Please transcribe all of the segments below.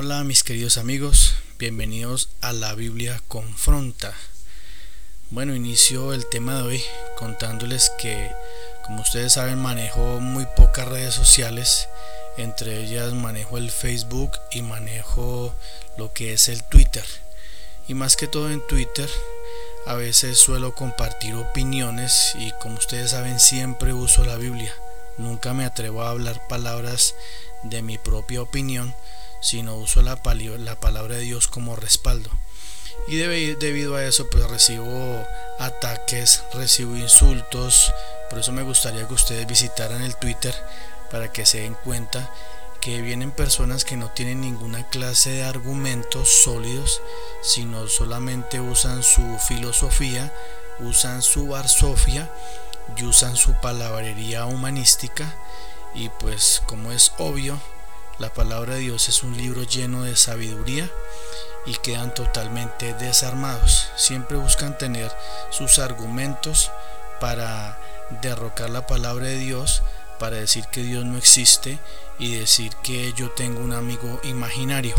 Hola mis queridos amigos, bienvenidos a la Biblia Confronta. Bueno, inicio el tema de hoy contándoles que, como ustedes saben, manejo muy pocas redes sociales, entre ellas manejo el Facebook y manejo lo que es el Twitter. Y más que todo en Twitter, a veces suelo compartir opiniones y como ustedes saben siempre uso la Biblia. Nunca me atrevo a hablar palabras de mi propia opinión, sino uso la, la palabra de Dios como respaldo. Y debido a eso pues recibo ataques, recibo insultos, por eso me gustaría que ustedes visitaran el Twitter para que se den cuenta que vienen personas que no tienen ninguna clase de argumentos sólidos, sino solamente usan su filosofía, usan su barsofia y usan su palabrería humanística y pues como es obvio la palabra de Dios es un libro lleno de sabiduría y quedan totalmente desarmados. Siempre buscan tener sus argumentos para derrocar la palabra de Dios, para decir que Dios no existe y decir que yo tengo un amigo imaginario.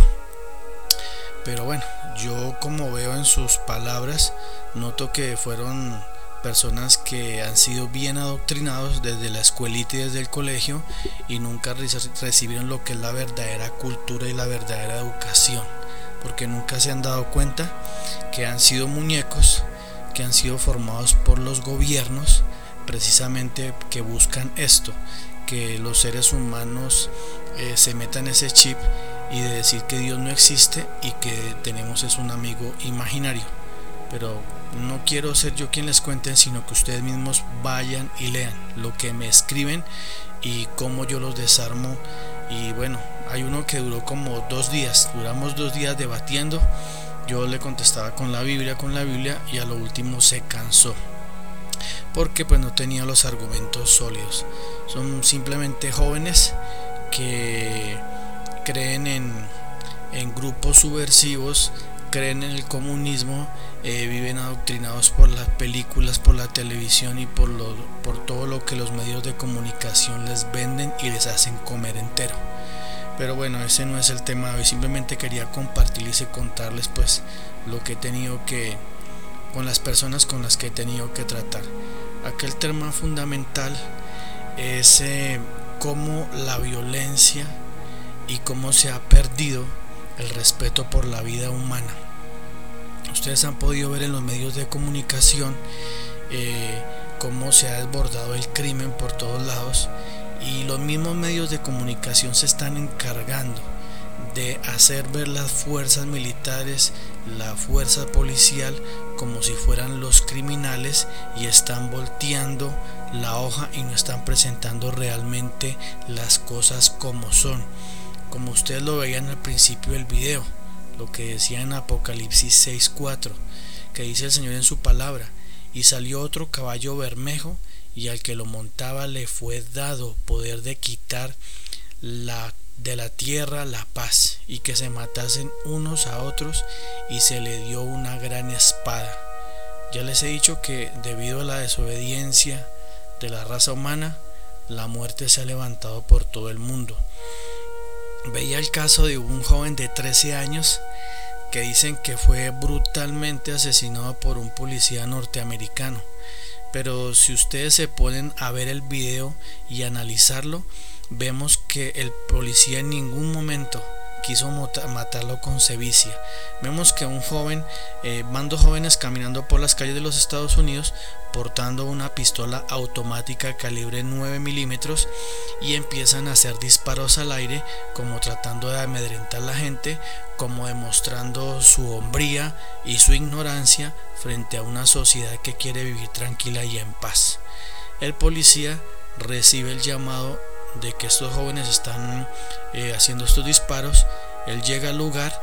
Pero bueno, yo como veo en sus palabras, noto que fueron personas que han sido bien adoctrinados desde la escuelita y desde el colegio y nunca recibieron lo que es la verdadera cultura y la verdadera educación, porque nunca se han dado cuenta que han sido muñecos, que han sido formados por los gobiernos, precisamente que buscan esto, que los seres humanos eh, se metan ese chip y de decir que Dios no existe y que tenemos es un amigo imaginario. Pero no quiero ser yo quien les cuente, sino que ustedes mismos vayan y lean lo que me escriben y cómo yo los desarmo. Y bueno, hay uno que duró como dos días, duramos dos días debatiendo. Yo le contestaba con la Biblia, con la Biblia y a lo último se cansó. Porque pues no tenía los argumentos sólidos. Son simplemente jóvenes que creen en, en grupos subversivos creen en el comunismo, eh, viven adoctrinados por las películas, por la televisión y por, lo, por todo lo que los medios de comunicación les venden y les hacen comer entero. Pero bueno, ese no es el tema de hoy, simplemente quería compartirles y contarles pues lo que he tenido que, con las personas con las que he tenido que tratar. Aquel tema fundamental es eh, cómo la violencia y cómo se ha perdido el respeto por la vida humana. Ustedes han podido ver en los medios de comunicación eh, cómo se ha desbordado el crimen por todos lados y los mismos medios de comunicación se están encargando de hacer ver las fuerzas militares, la fuerza policial como si fueran los criminales y están volteando la hoja y no están presentando realmente las cosas como son como ustedes lo veían al principio del video, lo que decía en Apocalipsis 6.4, que dice el Señor en su palabra, y salió otro caballo bermejo, y al que lo montaba le fue dado poder de quitar la, de la tierra la paz, y que se matasen unos a otros, y se le dio una gran espada. Ya les he dicho que debido a la desobediencia de la raza humana, la muerte se ha levantado por todo el mundo veía el caso de un joven de 13 años que dicen que fue brutalmente asesinado por un policía norteamericano. Pero si ustedes se ponen a ver el video y analizarlo, vemos que el policía en ningún momento quiso matarlo con sevicia. Vemos que un joven, eh, jóvenes caminando por las calles de los Estados Unidos portando una pistola automática calibre 9 milímetros y empiezan a hacer disparos al aire como tratando de amedrentar a la gente, como demostrando su hombría y su ignorancia frente a una sociedad que quiere vivir tranquila y en paz. El policía recibe el llamado de que estos jóvenes están eh, haciendo estos disparos. Él llega al lugar.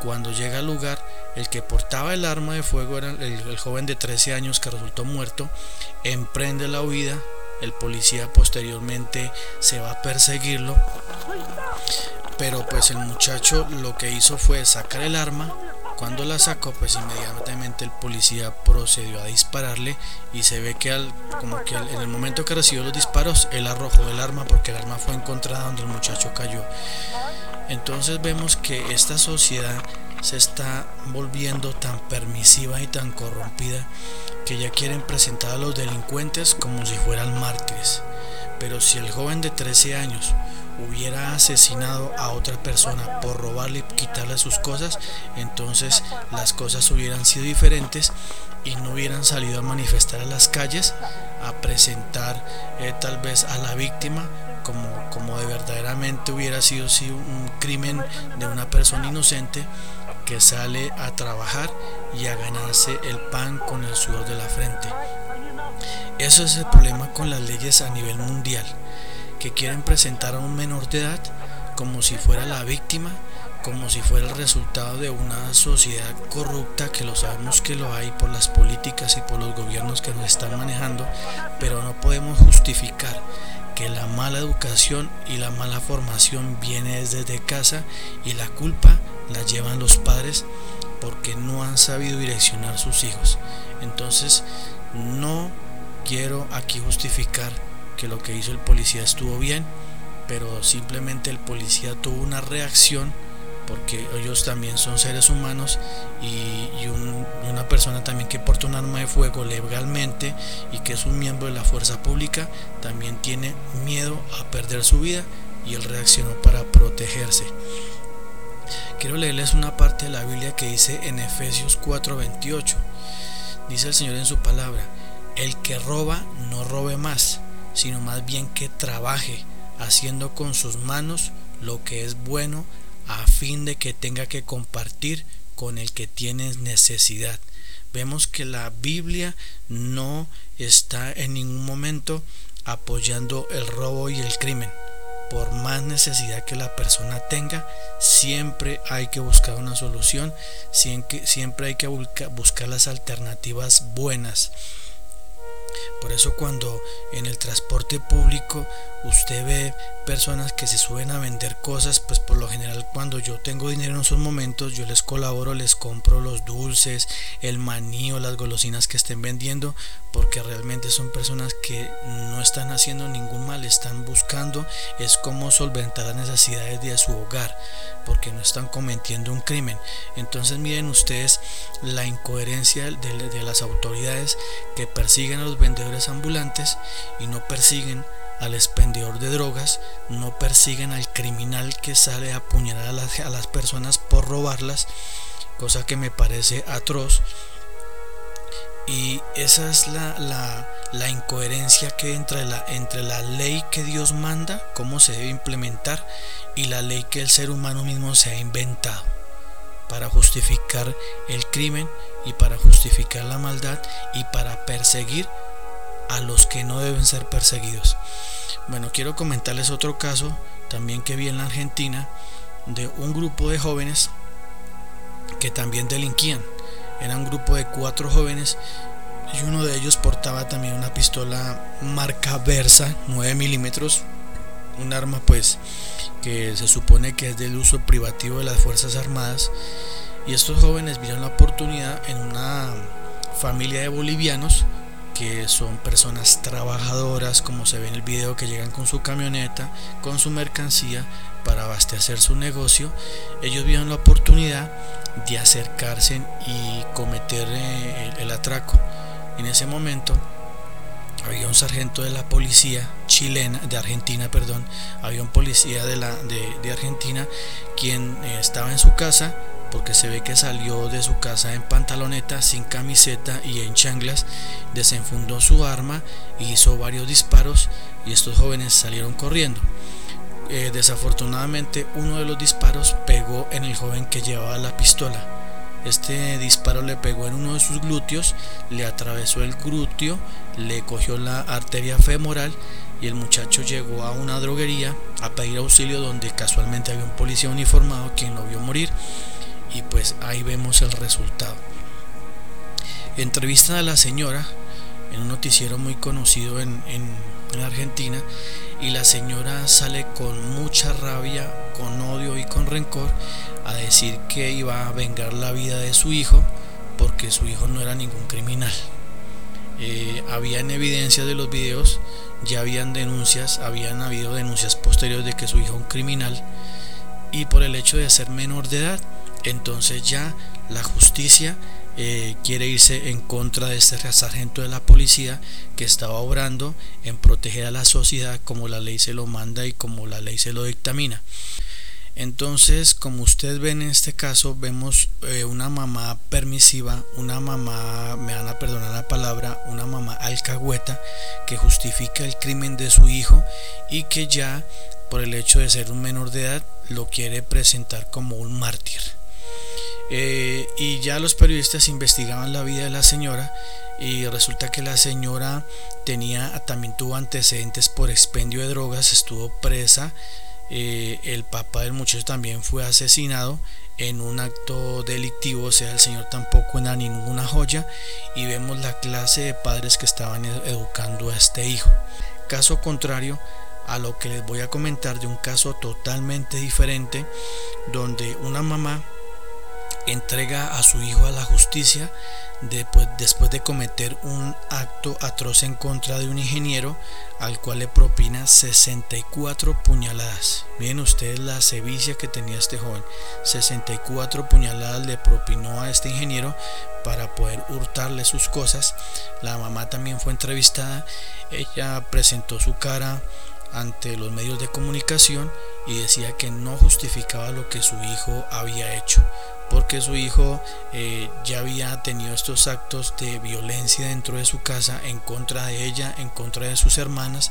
Cuando llega al lugar, el que portaba el arma de fuego era el, joven de 13 años que resultó muerto. Emprende la huida. El policía posteriormente se va a perseguirlo. Pero pues el muchacho lo que hizo fue sacar el arma cuando la sacó, pues inmediatamente el policía procedió a dispararle y se ve que al, como que en el momento que recibió los disparos, él arrojó el arma porque el arma fue encontrada donde el muchacho cayó. Entonces vemos que esta sociedad se está volviendo tan permisiva y tan corrompida que ya quieren presentar a los delincuentes como si fueran mártires. Pero si el joven de 13 años hubiera asesinado a otra persona por robarle y quitarle sus cosas, entonces las cosas hubieran sido diferentes y no hubieran salido a manifestar a las calles a presentar eh, tal vez a la víctima como, como de verdaderamente hubiera sido un crimen de una persona inocente que sale a trabajar y a ganarse el pan con el sudor de la frente. Eso es el problema con las leyes a nivel mundial, que quieren presentar a un menor de edad como si fuera la víctima, como si fuera el resultado de una sociedad corrupta, que lo sabemos que lo hay por las políticas y por los gobiernos que nos están manejando, pero no podemos justificar que la mala educación y la mala formación viene desde casa y la culpa la llevan los padres porque no han sabido direccionar sus hijos. Entonces, no quiero aquí justificar que lo que hizo el policía estuvo bien, pero simplemente el policía tuvo una reacción porque ellos también son seres humanos y, una persona también que porta un arma de fuego legalmente y que es un miembro de la fuerza pública también tiene miedo a perder su vida y él reaccionó para protegerse. Quiero leerles una parte de la Biblia que dice en Efesios 4:28. Dice el Señor en su palabra, el que roba no robe más, sino más bien que trabaje, haciendo con sus manos lo que es bueno, a fin de que tenga que compartir con el que tiene necesidad. Vemos que la Biblia no está en ningún momento apoyando el robo y el crimen por más necesidad que la persona tenga, siempre hay que buscar una solución, siempre hay que buscar las alternativas buenas. Por eso cuando en el transporte público usted ve personas que se suben a vender cosas, pues por lo general cuando yo tengo dinero en esos momentos yo les colaboro, les compro los dulces, el maní o las golosinas que estén vendiendo, porque realmente son personas que no están haciendo ningún mal, están buscando es cómo solventar las necesidades de su hogar, porque no están cometiendo un crimen. Entonces miren ustedes la incoherencia de, las autoridades que persiguen a los vendedores ambulantes y no persiguen al expendedor de drogas, no persiguen al criminal que sale a apuñalar a las personas por robarlas, cosa que me parece atroz. Y esa es la, la, la, incoherencia que entre la, entre la ley que Dios manda, cómo se debe implementar, y la ley que el ser humano mismo se ha inventado para justificar el crimen y para justificar la maldad y para perseguir a los que no deben ser perseguidos. Bueno, quiero comentarles otro caso también que vi en la Argentina de un grupo de jóvenes que también delinquían. Era un grupo de cuatro jóvenes y uno de ellos portaba también una pistola marca Versa 9 milímetros, un arma pues que se supone que es del uso privativo de las Fuerzas Armadas. Y estos jóvenes vieron la oportunidad en una familia de bolivianos que son personas trabajadoras, como se ve en el video, que llegan con su camioneta, con su mercancía para abastecer su negocio, ellos vieron la oportunidad de acercarse y cometer eh, el, atraco. En ese momento había un sargento de la policía chilena, de Argentina, perdón, había un policía de, la, de, Argentina quien eh, estaba en su casa porque se ve que salió de su casa en pantaloneta, sin camiseta y en changlas, desenfundó su arma e hizo varios disparos y estos jóvenes salieron corriendo. Eh, desafortunadamente uno de los disparos pegó en el joven que llevaba la pistola. Este disparo le pegó en uno de sus glúteos, le atravesó el glúteo, le cogió la arteria femoral y el muchacho llegó a una droguería a pedir auxilio donde casualmente había un policía uniformado quien lo vio morir y pues ahí vemos el resultado. Entrevistan a la señora en un noticiero muy conocido en, Argentina y la señora sale con mucha rabia, con odio y con rencor a decir que iba a vengar la vida de su hijo porque su hijo no era ningún criminal. Eh, habían evidencia de los videos, ya habían denuncias, habían habido denuncias posteriores de que su hijo es un criminal y por el hecho de ser menor de edad, entonces ya la justicia eh, quiere irse en contra de este sargento de la policía que estaba obrando en proteger a la sociedad como la ley se lo manda y como la ley se lo dictamina. Entonces, como ustedes ven en este caso, vemos eh, una mamá permisiva, una mamá, me van a perdonar la palabra, una mamá alcahueta que justifica el crimen de su hijo y que ya por el hecho de ser un menor de edad lo quiere presentar como un mártir. Eh, y ya los periodistas investigaban la vida de la señora y resulta que la señora tenía también tuvo antecedentes por expendio de drogas, estuvo presa eh, el papá del muchacho también fue asesinado en un acto delictivo, o sea, el señor tampoco era ninguna joya y vemos la clase de padres que estaban educando a este hijo. Caso contrario a lo que les voy a comentar de un caso totalmente diferente donde una mamá entrega a su hijo a la justicia después, después de cometer un acto atroz en contra de un ingeniero al cual le propina 64 puñaladas. Miren ustedes la sevicia que tenía este joven. 64 puñaladas le propinó a este ingeniero para poder hurtarle sus cosas. La mamá también fue entrevistada. Ella presentó su cara ante los medios de comunicación y decía que no justificaba lo que su hijo había hecho porque su hijo eh, ya había tenido estos actos de violencia dentro de su casa en contra de ella, en contra de sus hermanas.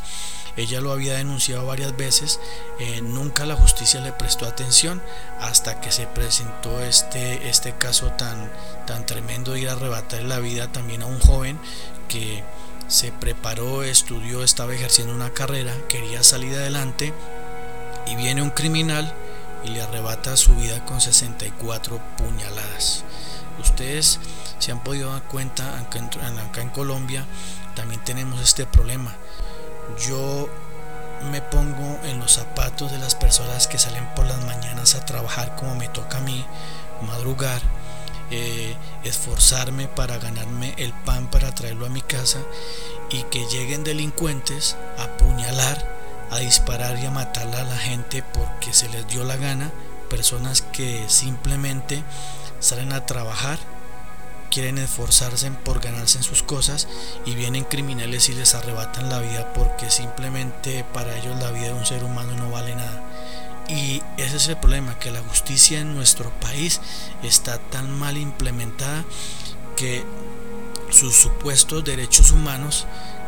Ella lo había denunciado varias veces, eh, nunca la justicia le prestó atención hasta que se presentó este, este caso tan, tan tremendo ir a arrebatar la vida también a un joven que se preparó, estudió, estaba ejerciendo una carrera, quería salir adelante y viene un criminal y le arrebata su vida con 64 puñaladas. Ustedes se han podido dar cuenta, acá en, Colombia también tenemos este problema. Yo me pongo en los zapatos de las personas que salen por las mañanas a trabajar como me toca a mí, madrugar, eh, esforzarme para ganarme el pan para traerlo a mi casa y que lleguen delincuentes a apuñalar a disparar y a matar a la gente porque se les dio la gana, personas que simplemente salen a trabajar, quieren esforzarse por ganarse en sus cosas y vienen criminales y les arrebatan la vida porque simplemente para ellos la vida de un ser humano no vale nada. Y ese es el problema, que la justicia en nuestro país está tan mal implementada que sus supuestos derechos humanos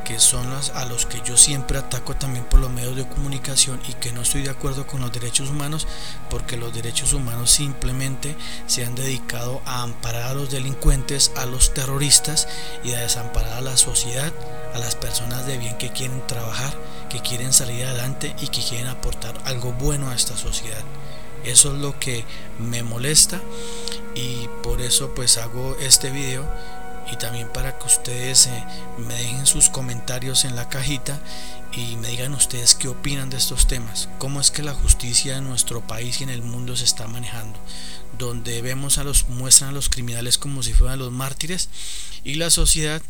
que son los a los que yo siempre ataco también por los medios de comunicación y que no estoy de acuerdo con los derechos humanos porque los derechos humanos simplemente se han dedicado a amparar a los delincuentes, a los terroristas y a desamparar a la sociedad, a las personas de bien que quieren trabajar, que quieren salir adelante y que quieren aportar algo bueno a esta sociedad. Eso es lo que me molesta y por eso pues hago este video y también para que ustedes eh, me dejen sus comentarios en la cajita y me digan ustedes qué opinan de estos temas, cómo es que la justicia en nuestro país y en el mundo se está manejando, donde vemos a los muestran a los criminales como si fueran los mártires y la sociedad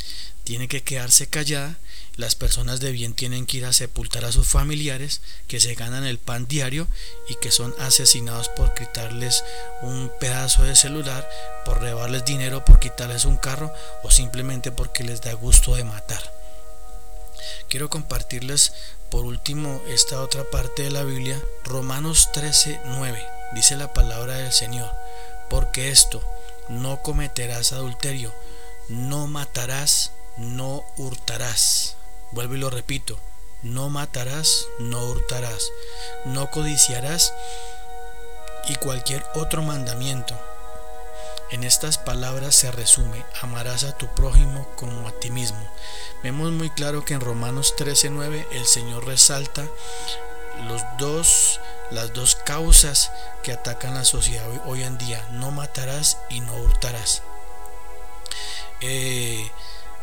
tiene que quedarse callada las personas de bien tienen que ir a sepultar a sus familiares que se ganan el pan diario y que son asesinados por quitarles un pedazo de celular, por robarles dinero, por quitarles un carro o simplemente porque les da gusto de matar. Quiero compartirles por último esta otra parte de la Biblia, Romanos 13, 9. Dice la palabra del Señor, porque esto, no cometerás adulterio, no matarás, no hurtarás. Vuelvo y lo repito, no matarás, no hurtarás, no codiciarás y cualquier otro mandamiento. En estas palabras se resume, amarás a tu prójimo como a ti mismo. Vemos muy claro que en Romanos 13:9 el Señor resalta los dos, las dos causas que atacan la sociedad hoy, en día, no matarás y no hurtarás. Eh,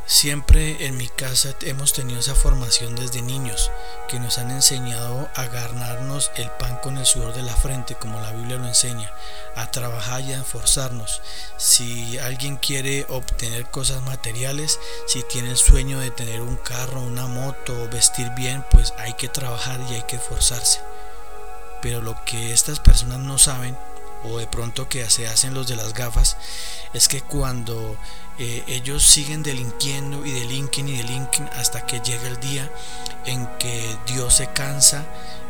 Siempre en mi casa hemos tenido esa formación desde niños que nos han enseñado a ganarnos el pan con el sudor de la frente, como la Biblia lo enseña, a trabajar y a esforzarnos. Si alguien quiere obtener cosas materiales, si tiene el sueño de tener un carro, una moto, vestir bien, pues hay que trabajar y hay que esforzarse. pero lo que estas personas no saben o de pronto que se hacen los de las gafas es que cuando eh, ellos siguen delinquiendo y delinquen y delinquen hasta que llega el día en que Dios se cansa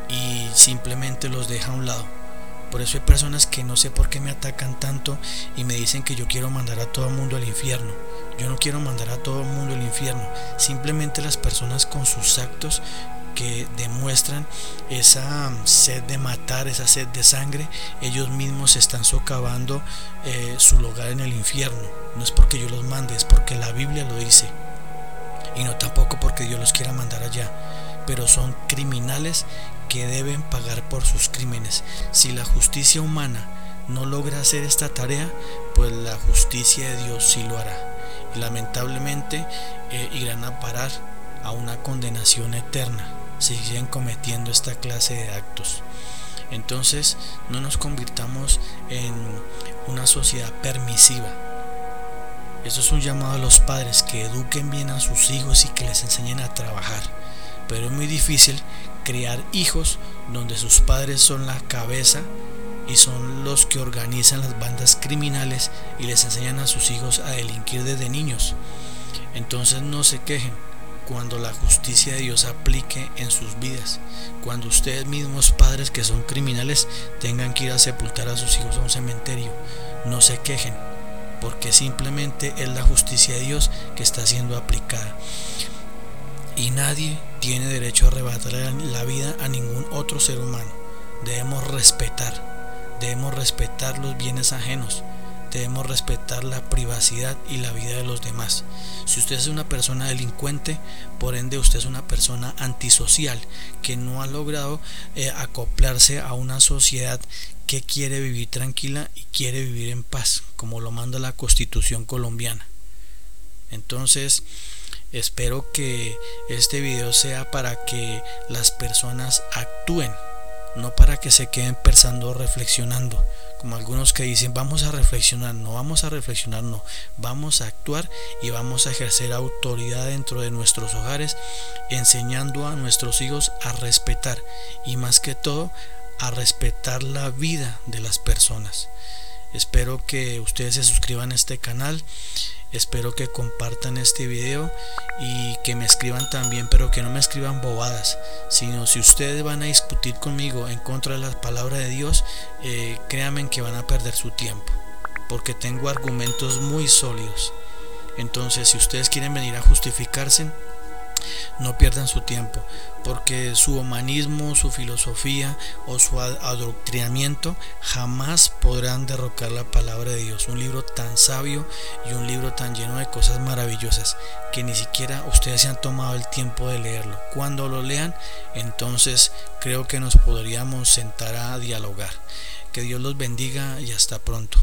y simplemente los deja a un lado. Por eso hay personas que no sé por qué me atacan tanto y me dicen que yo quiero mandar a todo el mundo al infierno. Yo no quiero mandar a todo el mundo al infierno. Simplemente las personas con sus actos que demuestran esa sed de matar, esa sed de sangre, ellos mismos están socavando eh, su lugar en el infierno. No es porque yo los mande, es porque la Biblia lo dice. Y no tampoco porque Dios los quiera mandar allá. Pero son criminales que deben pagar por sus crímenes. Si la justicia humana no logra hacer esta tarea, pues la justicia de Dios sí lo hará. Y lamentablemente eh, irán a parar a una condenación eterna siguen cometiendo esta clase de actos. Entonces no nos convirtamos en una sociedad permisiva. Eso es un llamado a los padres que eduquen bien a sus hijos y que les enseñen a trabajar. Pero es muy difícil criar hijos donde sus padres son la cabeza y son los que organizan las bandas criminales y les enseñan a sus hijos a delinquir desde niños. Entonces no se quejen, cuando la justicia de Dios aplique en sus vidas, cuando ustedes mismos padres que son criminales tengan que ir a sepultar a sus hijos a un cementerio, no se quejen, porque simplemente es la justicia de Dios que está siendo aplicada. Y nadie tiene derecho a arrebatar la vida a ningún otro ser humano. Debemos respetar, debemos respetar los bienes ajenos debemos respetar la privacidad y la vida de los demás. Si usted es una persona delincuente, por ende usted es una persona antisocial que no ha logrado eh, acoplarse a una sociedad que quiere vivir tranquila y quiere vivir en paz, como lo manda la constitución colombiana. Entonces, espero que este video sea para que las personas actúen no para que se queden pensando reflexionando, como algunos que dicen vamos a reflexionar, no vamos a reflexionar, no, vamos a actuar y vamos a ejercer autoridad dentro de nuestros hogares, enseñando a nuestros hijos a respetar y más que todo a respetar la vida de las personas. Espero que ustedes se suscriban a este canal Espero que compartan este video y que me escriban también, pero que no me escriban bobadas, sino si ustedes van a discutir conmigo en contra de la palabra de Dios, eh, créanme que van a perder su tiempo, porque tengo argumentos muy sólidos. Entonces, si ustedes quieren venir a justificarse, no pierdan su tiempo, porque su humanismo, su filosofía o su adoctrinamiento jamás podrán derrocar la palabra de Dios. Un libro tan sabio y un libro tan lleno de cosas maravillosas que ni siquiera ustedes se han tomado el tiempo de leerlo. Cuando lo lean, entonces creo que nos podríamos sentar a dialogar. Que Dios los bendiga y hasta pronto.